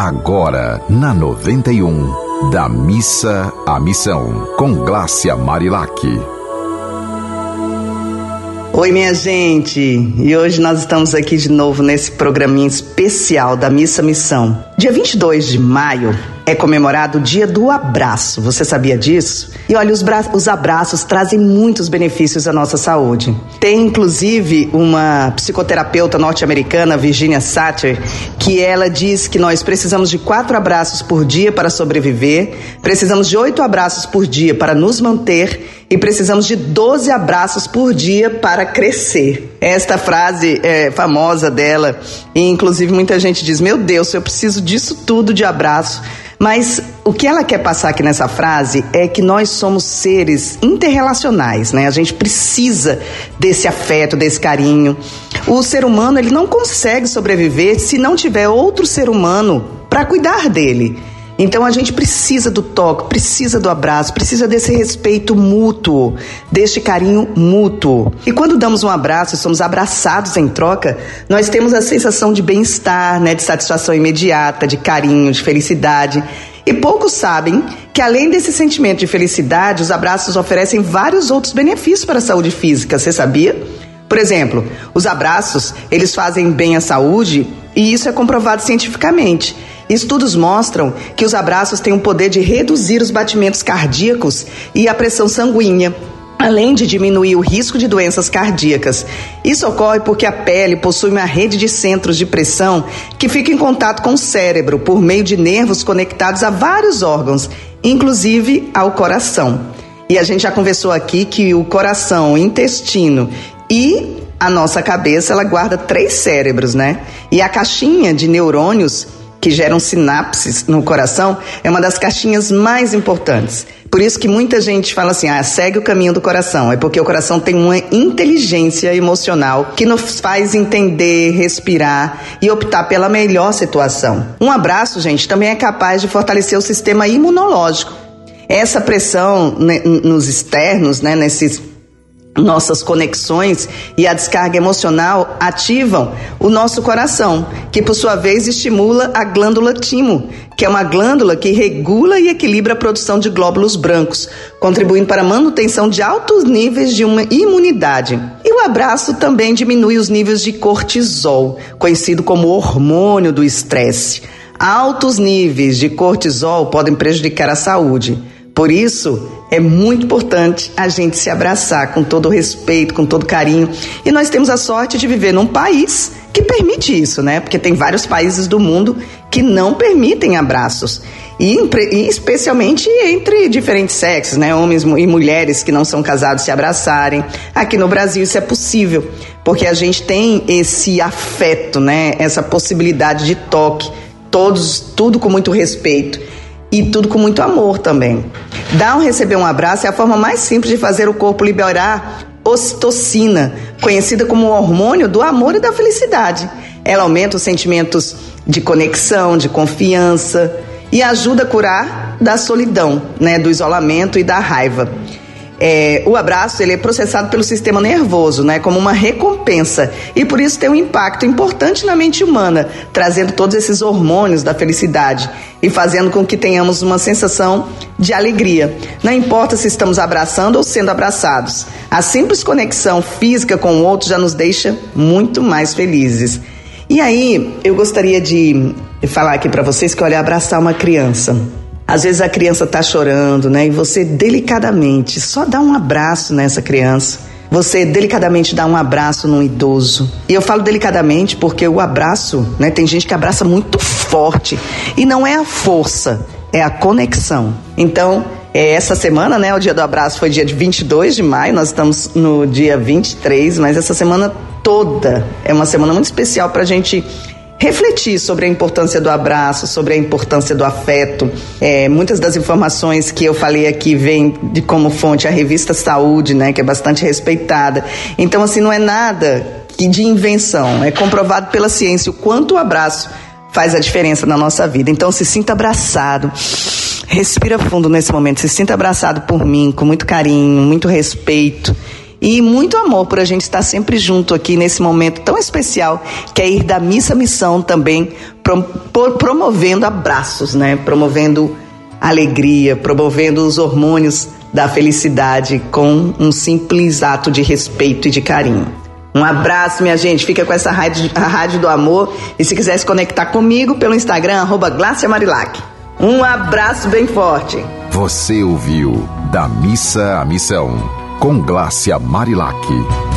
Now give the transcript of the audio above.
agora na 91, da missa à missão, com Glácia Marilac. Oi, minha gente! E hoje nós estamos aqui de novo nesse programinha especial da Missa Missão. Dia 22 de maio é comemorado o Dia do Abraço. Você sabia disso? E olha, os, os abraços trazem muitos benefícios à nossa saúde. Tem inclusive uma psicoterapeuta norte-americana, Virginia Satter, que ela diz que nós precisamos de quatro abraços por dia para sobreviver, precisamos de oito abraços por dia para nos manter e precisamos de 12 abraços por dia para crescer. Esta frase é famosa dela, e inclusive muita gente diz: Meu Deus, eu preciso disso tudo de abraço. Mas o que ela quer passar aqui nessa frase é que nós somos seres interrelacionais, né? A gente precisa desse afeto, desse carinho. O ser humano, ele não consegue sobreviver se não tiver outro ser humano para cuidar dele. Então a gente precisa do toque, precisa do abraço, precisa desse respeito mútuo, deste carinho mútuo. E quando damos um abraço e somos abraçados em troca, nós temos a sensação de bem-estar, né, de satisfação imediata, de carinho, de felicidade. E poucos sabem que além desse sentimento de felicidade, os abraços oferecem vários outros benefícios para a saúde física. Você sabia? Por exemplo, os abraços, eles fazem bem à saúde e isso é comprovado cientificamente. Estudos mostram que os abraços têm o poder de reduzir os batimentos cardíacos e a pressão sanguínea, além de diminuir o risco de doenças cardíacas. Isso ocorre porque a pele possui uma rede de centros de pressão que fica em contato com o cérebro por meio de nervos conectados a vários órgãos, inclusive ao coração. E a gente já conversou aqui que o coração, o intestino e a nossa cabeça, ela guarda três cérebros, né? E a caixinha de neurônios que geram sinapses no coração, é uma das caixinhas mais importantes. Por isso que muita gente fala assim: ah, segue o caminho do coração. É porque o coração tem uma inteligência emocional que nos faz entender, respirar e optar pela melhor situação. Um abraço, gente, também é capaz de fortalecer o sistema imunológico. Essa pressão né, nos externos, né, nesses nossas conexões e a descarga emocional ativam o nosso coração, que por sua vez estimula a glândula timo, que é uma glândula que regula e equilibra a produção de glóbulos brancos, contribuindo para a manutenção de altos níveis de uma imunidade. E o abraço também diminui os níveis de cortisol, conhecido como hormônio do estresse. Altos níveis de cortisol podem prejudicar a saúde. Por isso, é muito importante a gente se abraçar com todo respeito, com todo carinho. E nós temos a sorte de viver num país que permite isso, né? Porque tem vários países do mundo que não permitem abraços. E, e especialmente entre diferentes sexos, né? Homens e mulheres que não são casados se abraçarem. Aqui no Brasil isso é possível, porque a gente tem esse afeto, né? Essa possibilidade de toque, todos, tudo com muito respeito e tudo com muito amor também. Dar ou receber um abraço é a forma mais simples de fazer o corpo liberar ocitocina, conhecida como o hormônio do amor e da felicidade. Ela aumenta os sentimentos de conexão, de confiança e ajuda a curar da solidão, né, do isolamento e da raiva. É, o abraço ele é processado pelo sistema nervoso, né, como uma recompensa e por isso tem um impacto importante na mente humana, trazendo todos esses hormônios da felicidade e fazendo com que tenhamos uma sensação de alegria. Não importa se estamos abraçando ou sendo abraçados, a simples conexão física com o outro já nos deixa muito mais felizes. E aí, eu gostaria de falar aqui para vocês que olha, abraçar uma criança às vezes a criança está chorando, né? E você delicadamente só dá um abraço nessa criança. Você delicadamente dá um abraço num idoso. E eu falo delicadamente porque o abraço, né? Tem gente que abraça muito forte. E não é a força, é a conexão. Então, é, essa semana, né, o dia do abraço foi dia de 22 de maio, nós estamos no dia 23, mas essa semana toda é uma semana muito especial para a gente refletir sobre a importância do abraço, sobre a importância do afeto. É, muitas das informações que eu falei aqui vêm de como fonte a revista Saúde, né, que é bastante respeitada. Então, assim, não é nada de invenção, é comprovado pela ciência o quanto o abraço faz a diferença na nossa vida. Então, se sinta abraçado. Respira fundo nesse momento, se sinta abraçado por mim, com muito carinho, muito respeito e muito amor por a gente estar sempre junto aqui nesse momento tão especial que é ir da missa à missão também, pro, promovendo abraços, né? Promovendo alegria, promovendo os hormônios da felicidade com um simples ato de respeito e de carinho. Um abraço, minha gente. Fica com essa rádio, a rádio do amor. E se quiser se conectar comigo pelo Instagram, arroba Marilac. Um abraço bem forte. Você ouviu Da Missa à Missão, com Glácia Marilac.